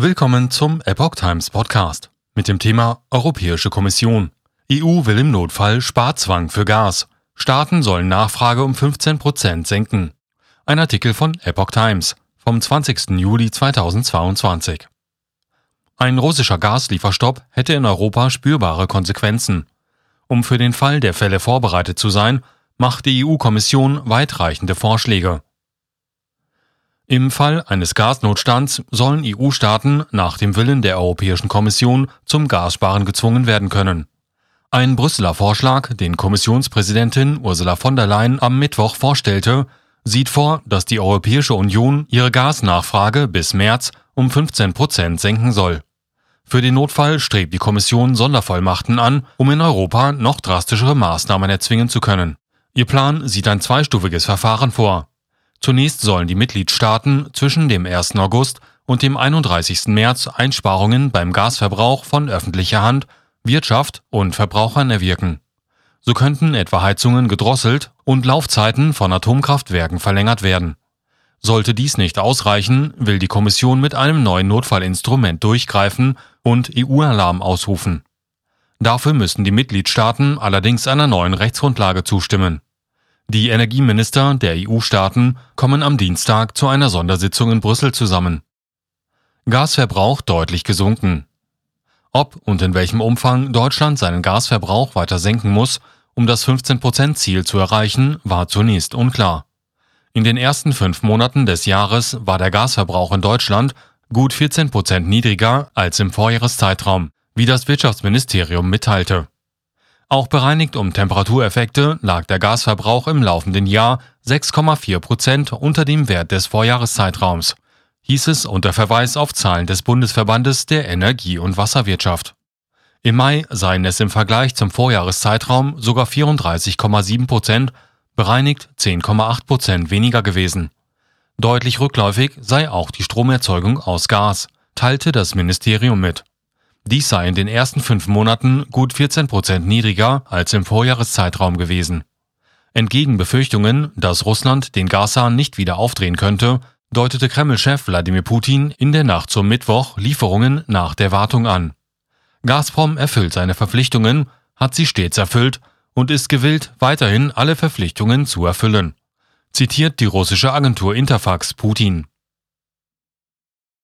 Willkommen zum Epoch Times Podcast mit dem Thema Europäische Kommission. EU will im Notfall Sparzwang für Gas. Staaten sollen Nachfrage um 15 Prozent senken. Ein Artikel von Epoch Times vom 20. Juli 2022. Ein russischer Gaslieferstopp hätte in Europa spürbare Konsequenzen. Um für den Fall der Fälle vorbereitet zu sein, macht die EU-Kommission weitreichende Vorschläge. Im Fall eines Gasnotstands sollen EU-Staaten nach dem Willen der Europäischen Kommission zum Gassparen gezwungen werden können. Ein Brüsseler Vorschlag, den Kommissionspräsidentin Ursula von der Leyen am Mittwoch vorstellte, sieht vor, dass die Europäische Union ihre Gasnachfrage bis März um 15 Prozent senken soll. Für den Notfall strebt die Kommission Sondervollmachten an, um in Europa noch drastischere Maßnahmen erzwingen zu können. Ihr Plan sieht ein zweistufiges Verfahren vor. Zunächst sollen die Mitgliedstaaten zwischen dem 1. August und dem 31. März Einsparungen beim Gasverbrauch von öffentlicher Hand, Wirtschaft und Verbrauchern erwirken. So könnten etwa Heizungen gedrosselt und Laufzeiten von Atomkraftwerken verlängert werden. Sollte dies nicht ausreichen, will die Kommission mit einem neuen Notfallinstrument durchgreifen und EU-Alarm ausrufen. Dafür müssen die Mitgliedstaaten allerdings einer neuen Rechtsgrundlage zustimmen. Die Energieminister der EU-Staaten kommen am Dienstag zu einer Sondersitzung in Brüssel zusammen. Gasverbrauch deutlich gesunken. Ob und in welchem Umfang Deutschland seinen Gasverbrauch weiter senken muss, um das 15%-Ziel zu erreichen, war zunächst unklar. In den ersten fünf Monaten des Jahres war der Gasverbrauch in Deutschland gut 14% niedriger als im Vorjahreszeitraum, wie das Wirtschaftsministerium mitteilte. Auch bereinigt um Temperatureffekte lag der Gasverbrauch im laufenden Jahr 6,4 Prozent unter dem Wert des Vorjahreszeitraums, hieß es unter Verweis auf Zahlen des Bundesverbandes der Energie- und Wasserwirtschaft. Im Mai seien es im Vergleich zum Vorjahreszeitraum sogar 34,7 Prozent, bereinigt 10,8 Prozent weniger gewesen. Deutlich rückläufig sei auch die Stromerzeugung aus Gas, teilte das Ministerium mit. Dies sei in den ersten fünf Monaten gut 14 Prozent niedriger als im Vorjahreszeitraum gewesen. Entgegen Befürchtungen, dass Russland den Gashahn nicht wieder aufdrehen könnte, deutete Kreml-Chef Wladimir Putin in der Nacht zum Mittwoch Lieferungen nach der Wartung an. Gazprom erfüllt seine Verpflichtungen, hat sie stets erfüllt und ist gewillt, weiterhin alle Verpflichtungen zu erfüllen. Zitiert die russische Agentur Interfax Putin.